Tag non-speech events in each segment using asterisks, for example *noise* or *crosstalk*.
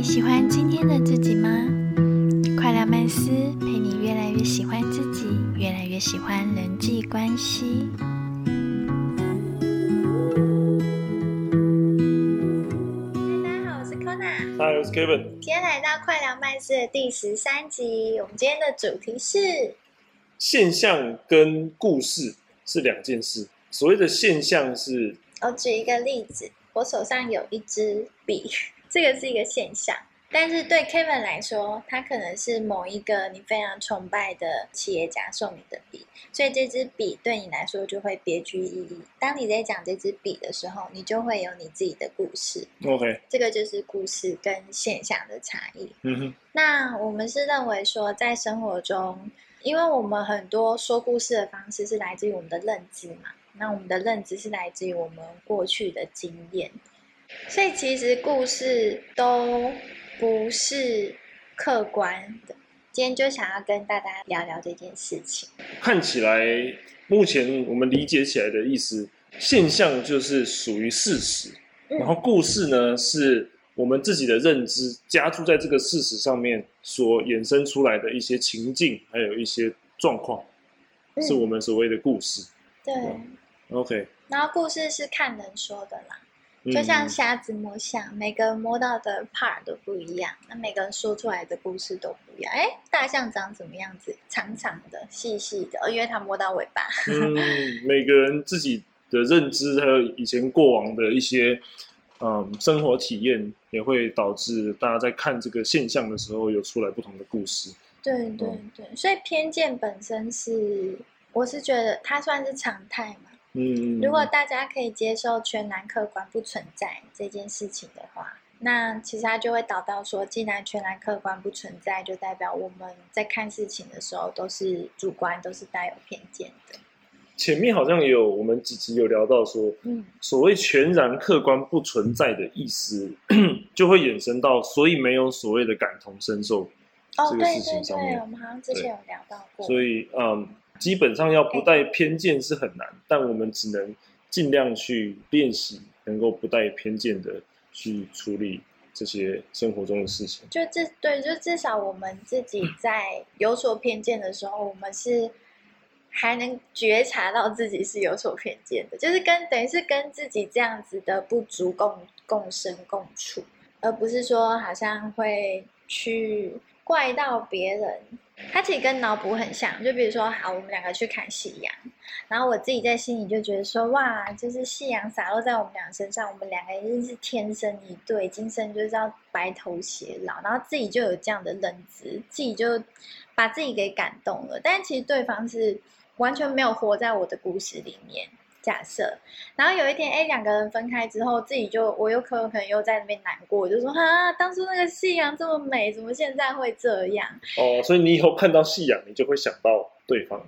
你喜欢今天的自己吗？快乐曼斯陪你越来越喜欢自己，越来越喜欢人际关系。大家好，我是 Kona，嗨，我是 Kevin。今天来到快聊曼斯的第十三集。我们今天的主题是现象跟故事是两件事。所谓的现象是，我举一个例子，我手上有一支笔，这个是一个现象。但是对 Kevin 来说，他可能是某一个你非常崇拜的企业家送你的笔，所以这支笔对你来说就会别具意义。当你在讲这支笔的时候，你就会有你自己的故事。OK，这个就是故事跟现象的差异。嗯哼，那我们是认为说，在生活中，因为我们很多说故事的方式是来自于我们的认知嘛，那我们的认知是来自于我们过去的经验，所以其实故事都不是客观的。今天就想要跟大家聊聊这件事情。看起来目前我们理解起来的意思，现象就是属于事实，嗯然后故事呢是我们自己的认知加注在这个事实上面所衍生出来的一些情境，还有一些状况，嗯是我们所谓的故事。对，OK，然后故事是看人说的啦。嗯就像瞎子摸象，每个人摸到的 part 都不一样，那每个人说出来的故事都不一样。哎，大象长什么样子？长长的、细细的，哦因为它摸到尾巴。嗯，每个人自己的认知，还有以前过往的一些嗯生活体验，也会导致大家在看这个现象的时候，有出来不同的故事。对对对，所以偏见本身是，我是觉得它算是常态嘛。嗯，如果大家可以接受全然客观不存在这件事情的话，那其实它就会导到说，既然全然客观不存在，就代表我们在看事情的时候都是主观，都是带有偏见的。前面好像也有我们几集有聊到说，嗯，所谓全然客观不存在的意思，*clears throat* 就会衍生到，所以没有所谓的感同身受。哦，这个事对对对，情上面我们好像之前有聊到过。所以，嗯，基本上要不带偏见是很难，但我们只能尽量去练习，能够不带偏见的去处理这些生活中的事情。就至对，就至少我们自己在有所偏见的时候，我们是还能觉察到自己是有所偏见的，就是跟等于是跟自己这样子的不足共共生共处，而不是说好像会去怪到别人。它其实跟脑补很像，就比如说，好，我们两个去看夕阳，然后我自己在心里就觉得说，哇，就是夕阳洒落在我们俩身上，我们两个一定是天生一对，今生就是要白头偕老，然后自己就有这样的认知，自己就把自己给感动了。但其实对方是完全没有活在我的故事里面。假设，然后有一天，哎，两个人分开之后，自己就我有可能可能又在那边难过，我就说啊，当初那个夕阳这么美，怎么现在会这样？哦，所以你以后看到夕阳，你就会想到对方，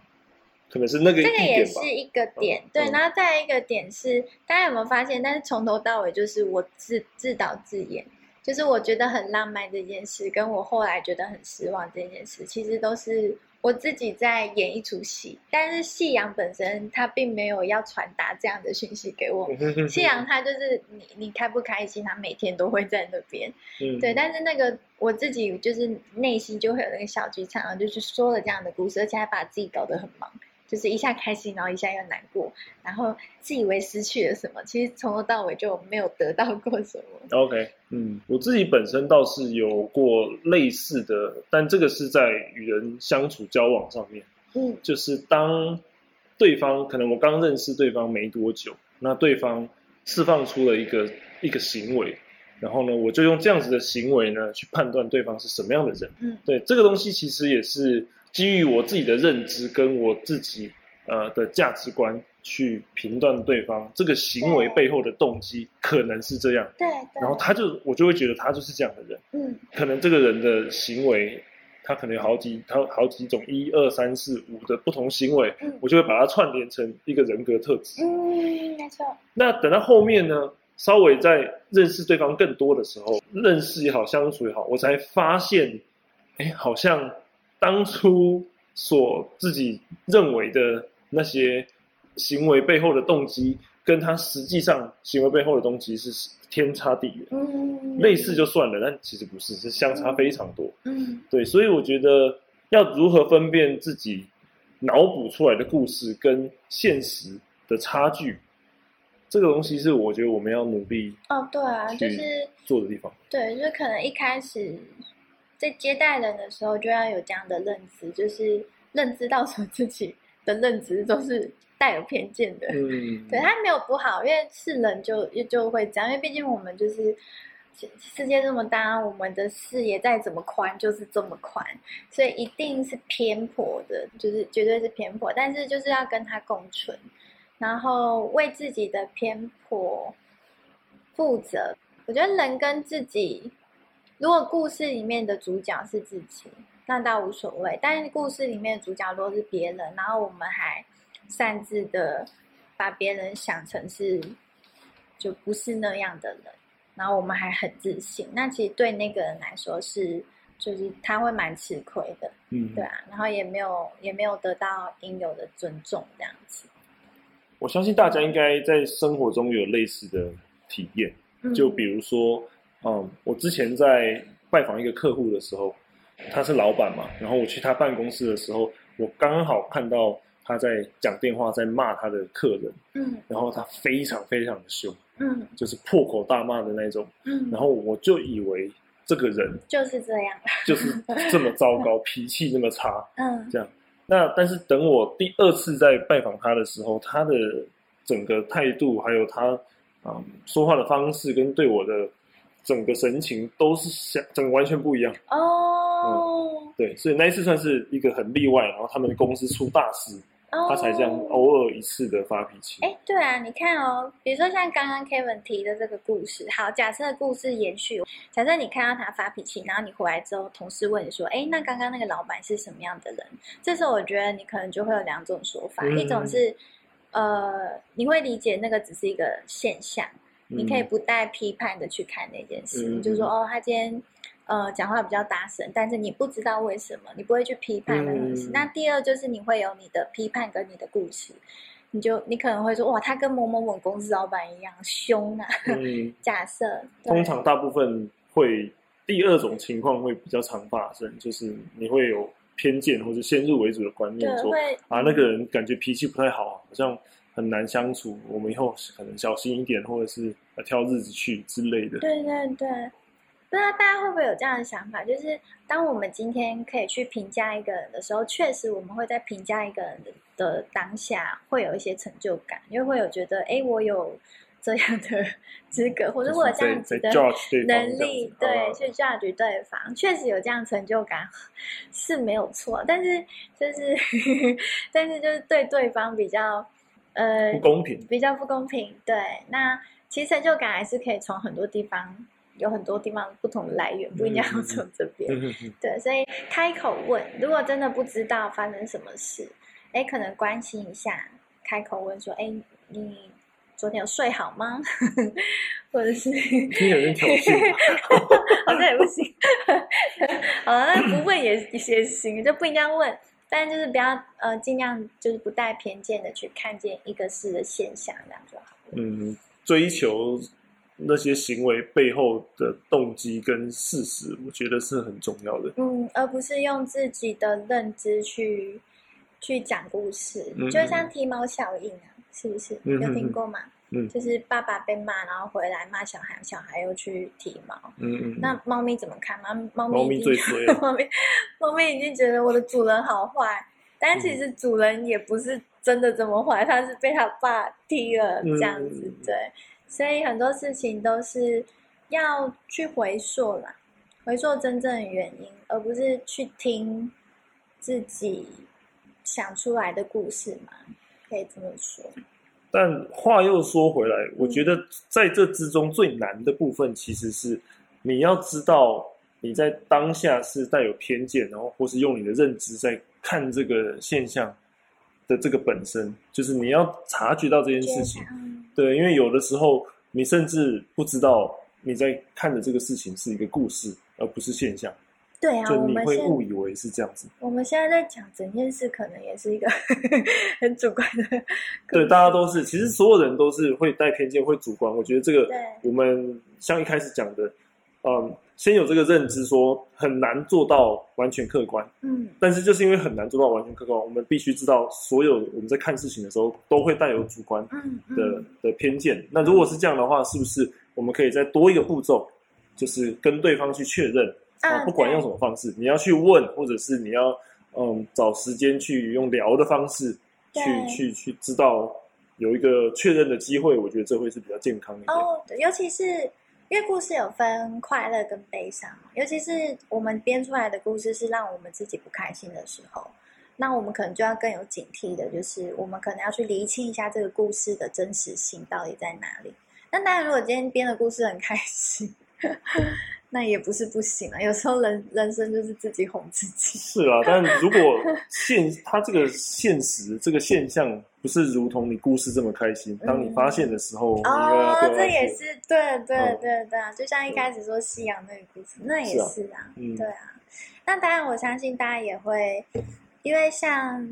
可能是那个这个也。是一个点，对。嗯然后再一个点是，大家有没有发现？但是从头到尾就是我自自导自演，就是我觉得很浪漫这件事，跟我后来觉得很失望这件事，其实都是我自己在演一出戏。但是夕阳本身它并没有要传达这样的讯息给我。*laughs* 夕阳它就是你你开不开心，它每天都会在那边。*laughs* 嗯对，但是那个我自己就是内心就会有那个小剧场，然后就去说了这样的故事，而且还把自己搞得很忙，就是一下开心，然后一下又难过，然后自以为失去了什么，其实从头到尾就没有得到过什么。OK，嗯，我自己本身倒是有过类似的，但这个是在与人相处交往上面，嗯就是当对方可能我刚认识对方没多久，那对方释放出了一个一个行为，然后呢，我就用这样子的行为呢去判断对方是什么样的人。嗯对这个东西，其实也是基于我自己的认知跟我自己呃的价值观去评断对方这个行为背后的动机可能是这样，对对，然后他就我就会觉得他就是这样的人，嗯可能这个人的行为。他可能有好几，他有好几种一二三四五的不同行为，嗯我就会把它串联成一个人格特质。嗯，没错，那等到后面呢，稍微在认识对方更多的时候，认识也好，相处也好，我才发现，哎，好像当初所自己认为的那些行为背后的动机，跟他实际上行为背后的东西是天差地远。嗯，类似就算了，但其实不是，是相差非常多。嗯对，所以我觉得要如何分辨自己脑补出来的故事跟现实的差距，这个东西是我觉得我们要努力哦，对啊，就是做的地方。对，就是可能一开始在接待人的时候就要有这样的认知，就是认知到说自己的认知都是带有偏见的。嗯，对，他没有不好，因为是人就就会这样，因为毕竟我们就是世世界这么大，我们的视野再怎么宽就是这么宽，所以一定是偏颇的，就是绝对是偏颇，但是就是要跟他共存，然后为自己的偏颇负责。我觉得人跟自己，如果故事里面的主角是自己，那倒无所谓。但是故事里面的主角如果是别人，然后我们还擅自的把别人想成是就不是那样的人，然后我们还很自信，那其实对那个人来说是，就是他会蛮吃亏的，嗯，对啊，然后也没有也没有得到应有的尊重，这样子。我相信大家应该在生活中有类似的体验，嗯就比如说，嗯，我之前在拜访一个客户的时候，他是老板嘛，然后我去他办公室的时候，我刚好看到他在讲电话，在骂他的客人，嗯然后他非常非常的凶，嗯就是破口大骂的那种，嗯，然后我就以为这个人就是这样，就是 *laughs* 这么糟糕，脾气那么差，嗯这样。那但是等我第二次在拜访他的时候，他的整个态度，还有他嗯说话的方式，跟对我的整个神情，都是像整个完全不一样。哦，对，所以那一次算是一个很例外，然后他们公司出大事，哦他才这样偶尔一次的发脾气。哎，对啊，你看哦，比如说像刚刚 Kevin 提的这个故事，好，假设故事延续，假设你看到他发脾气，然后你回来之后，同事问你说，哎，那刚刚那个老板是什么样的人？这时候我觉得你可能就会有两种说法，嗯一种是，呃，你会理解那个只是一个现象，你可以嗯不带批判的去看那件事，就说哦，他今天呃讲话比较大声，但是你不知道为什么，你不会去批判那件事。嗯那第二就是你会有你的批判跟你的故事，你就你可能会说哇，他跟某某某公司老板一样凶啊。嗯，*laughs* 假设通常大部分会第二种情况会比较常发生，就是你会有偏见或者先入为主的观念，说啊那个人感觉脾气不太好，好像很难相处，我们以后可能小心一点，或者是呃挑日子去之类的。对对对，不知道大家会不会有这样的想法？就是当我们今天可以去评价一个人的时候，确实我们会在评价一个人的的当下会有一些成就感，因为会有觉得，哎，我有这样的资格，或者我有这样子的能力对，去 judge 对方，确实有这样成就感是没有错，但是就是 *laughs* 但是就是对对方比较呃不公平。比较不公平。对，那其实成就感还是可以从很多地方，有很多地方不同的来源，不一定要嗯从这边。对，所以开口问，如果真的不知道发生什么事，哎，可能关心一下，开口问说，哎，你昨天有睡好吗？*laughs* 或者是听有点挑衅吧。*laughs* 好像也不行。*laughs* 好了，那不问也也行，就不一定要问，但就是不要呃，尽量就是不带偏见的去看见一个事的现象，这样就好了。嗯，追求那些行为背后的动机跟事实，我觉得是很重要的。嗯，而不是用自己的认知去去讲故事，嗯就像踢猫效应啊，是不是？嗯有听过吗？嗯就是爸爸被骂，然后回来骂小孩，小孩又去踢猫。嗯嗯，那猫咪怎么看？猫猫猫咪咪已经最衰 *laughs* 猫咪猫咪已经觉得我的主人好坏，但其实主人也不是真的这么坏，他是被他爸踢了嗯这样子，对。所以很多事情都是要去回溯啦，回溯真正的原因，而不是去听自己想出来的故事嘛，可以这么说。但话又说回来，我嗯觉得在这之中最难的部分，其实是你要知道你在当下是带有偏见，然后或是用你的认知在看这个现象的这个本身，就是你要察觉到这件事情。嗯对，因为有的时候你甚至不知道你在看的这个事情是一个故事，而不是现象。对啊，就你会误以为是这样子。我们现在在讲整件事，可能也是一个 *laughs* 很主观的。对，大家都是，其实所有人都是会带偏见、会主观。我觉得这个对，我们像一开始讲的，嗯，先有这个认知，说很难做到完全客观。嗯，但是就是因为很难做到完全客观，我们必须知道，所有我们在看事情的时候都会带有主观嗯的嗯，的偏见。那如果是这样的话，是不是我们可以再多一个步骤，就是跟对方去确认不管用什么方式，你要去问，或者是你要嗯找时间去用聊的方式去去去知道有一个确认的机会，我觉得这会是比较健康一点。哦，尤其是因为故事有分快乐跟悲伤，尤其是我们编出来的故事是让我们自己不开心的时候，那我们可能就要更有警惕的，就是我们可能要去厘清一下这个故事的真实性到底在哪里。那当然，如果今天编的故事很开心，那也不是不行啊。有时候人人生就是自己哄自己。是啊，但如果现 *laughs* 他这个现实这个现象不是如同你故事这么开心，当你发现的时候，哦，这也是对对嗯对对啊！就像一开始说夕阳那个故事，那也是啊是啊，嗯对啊。那当然，我相信大家也会，因为像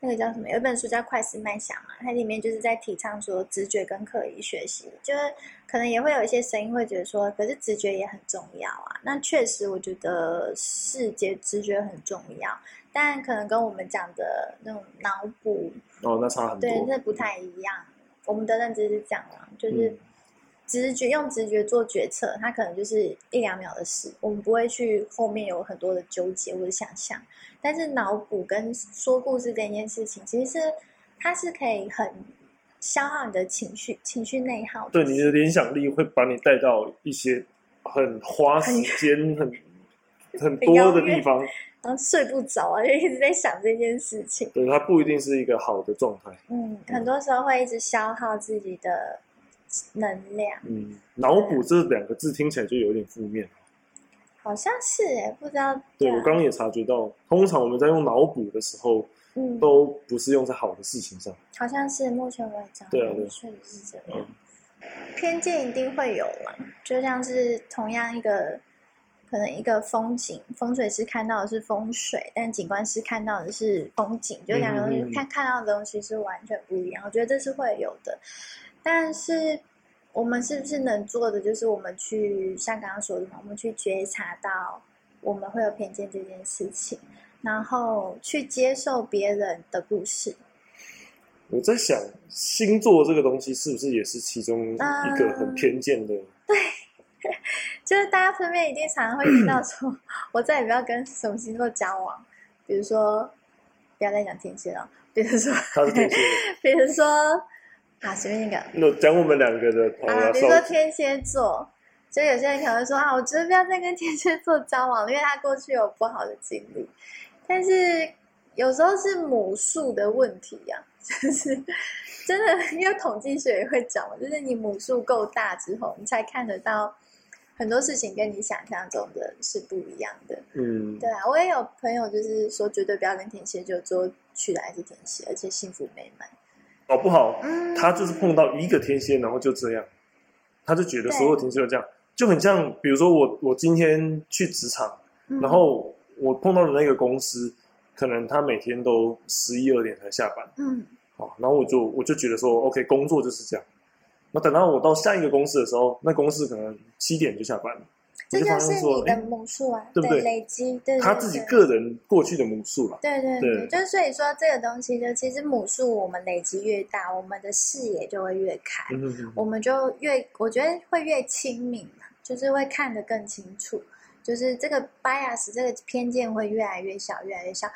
那个叫什么，有一本书叫《快思慢想》嘛，它里面就是在提倡说直觉跟刻意学习，就是可能也会有一些声音会觉得说，可是直觉也很重要啊。那确实，我觉得视觉直觉很重要，但可能跟我们讲的那种脑补哦，那差很对，多。这不太一样。我们的认知是这样啊，就是嗯直觉用直觉做决策，它可能就是一两秒的事，我们不会去后面有很多的纠结或者想象。但是脑补跟说故事这件事情，其实是它是可以很消耗你的情绪、情绪内耗。对你的联想力会把你带到一些很花时间、很 *laughs* 很多的地方。然后睡不着啊，就一直在想这件事情。对，它不一定是一个好的状态。嗯，很多时候会一直消耗自己的能量。嗯，脑补这两个字听起来就有点负面。好像是哎，不知道。啊对我刚刚也察觉到，通常我们在用脑补的时候，嗯，都不是用在好的事情上。好像是目前为止，对啊确实是这样。偏见一定会有嘛，就像是同样一个，可能一个风景，风水师看到的是风水，但景观师看到的是风景，就两个东西看看到的东西是完全不一样。我觉得这是会有的，但是我们是不是能做的，就是我们去像刚刚说的嘛，我们去觉察到我们会有偏见这件事情，然后去接受别人的故事。我在想，星座这个东西是不是也是其中一个很偏见的？*laughs* 对就是大家身边一定常常会听到说，我再也不要跟什么星座交往，比如说，不要再讲天蝎了，比如说。*laughs* 比如说，啊，随便一个，那讲我们两个的，啊，比如说天蝎座，就有些人可能会说啊，我觉得不要再跟天蝎座交往了，因为他过去有不好的经历。但是有时候是母数的问题呀、就是真的，因为统计学也会讲嘛，就是你母数够大之后，你才看得到很多事情跟你想象中的是不一样的。嗯，对啊，我也有朋友就是说绝对不要跟天蝎座做，娶的还是天蝎，而且幸福美满。搞不好？嗯，他就是碰到一个天蝎，然后就这样，他就觉得所有天蝎都这样，就很像，比如说我我今天去职场，嗯，然后我碰到的那个公司，可能他每天都十一二点才下班，嗯。哦，然后我就我就觉得说，OK，工作就是这样。那等到我到下一个公司的时候，那公司可能七点就下班了，这就是你的哎，母数啊，对不对累积，对对他自己个人过去的母数了。对对对就是所以说这个东西就其实母数我们累积越大，我们的视野就会越开，我们就越我觉得会越清明嘛，就是会看得更清楚，就是这个 bias 这个偏见会越来越小，越来越小。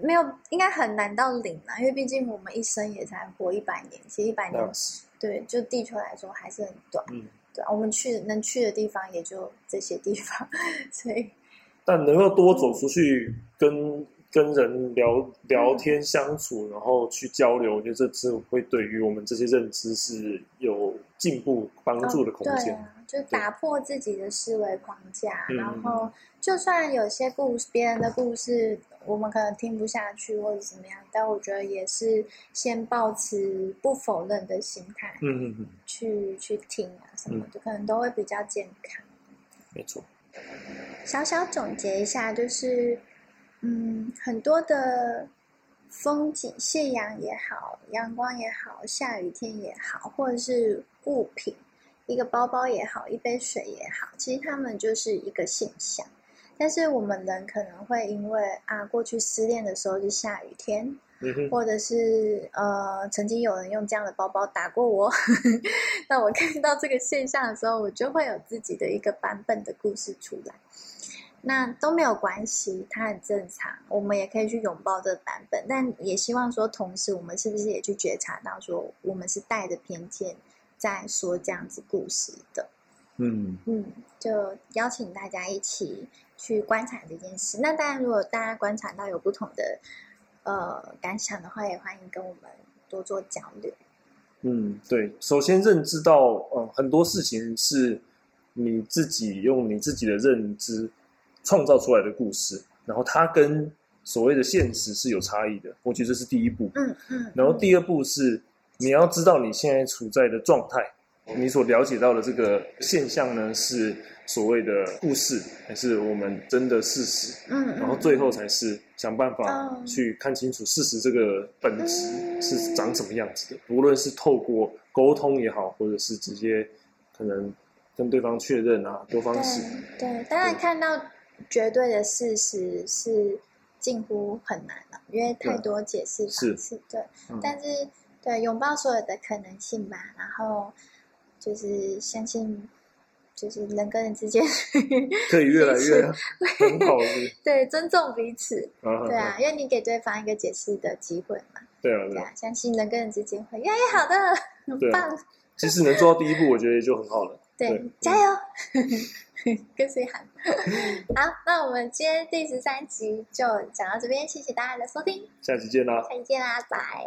没有，应该很难到零啦，因为毕竟我们一生也才活一百年，其实一百年对，就地球来说还是很短。嗯，对啊，我们去能去的地方也就这些地方，所以 *laughs* 但能够多走出去跟跟人聊聊天相处，然后去交流，我觉得这次会对于我们这些认知是有进步帮助的空间。对啊，就打破自己的思维框架，嗯然后就算有些故事，别人的故事我们可能听不下去或者怎么样，但我觉得也是先保持不否认的心态嗯嗯嗯，去去听啊什么的，可能都会比较健康。没错。小小总结一下，就是嗯，很多的风景，夕阳也好，阳光也好，下雨天也好，或者是物品，一个包包也好，一杯水也好，其实它们就是一个现象。但是我们人可能会因为啊，过去失恋的时候是下雨天，嗯，或者是呃，曾经有人用这样的包包打过我，*laughs* 那我看到这个现象的时候，我就会有自己的一个版本的故事出来。那都没有关系，它很正常，我们也可以去拥抱这个版本，但也希望说，同时我们是不是也去觉察到，说我们是带着偏见在说这样子故事的。嗯嗯，就邀请大家一起去观察这件事。那当然，如果大家观察到有不同的呃感想的话，也欢迎跟我们多做交流。嗯，对，首先认知到，嗯，很多事情是你自己用你自己的认知创造出来的故事，然后它跟所谓的现实是有差异的。我觉得这是第一步。嗯嗯。然后第二步是你要知道你现在处在的状态，你所了解到的这个现象呢，是所谓的故事，还是我们真的事实？嗯，然后最后才是想办法哦去看清楚事实这个本质嗯是长什么样子的。无论是透过沟通也好，或者是直接可能跟对方确认啊，多方式。对对，当然看到绝对的事实是近乎很难了，因为太多解释方式。对，嗯但是对拥抱所有的可能性吧，然后就是相信，就是人跟人之间 *laughs* 可以越来越很好的。*laughs* 对尊重彼此。啊对啊，，因为你给对方一个解释的机会嘛。对啊，对啊。相信人跟人之间会越来越好的，很棒。其实能做到第一步，我觉得就很好了。*laughs* 对对，加油！跟谁喊？好，那我们今天第十三集就讲到这边，谢谢大家的收听，下期见啦。下期见啦，拜。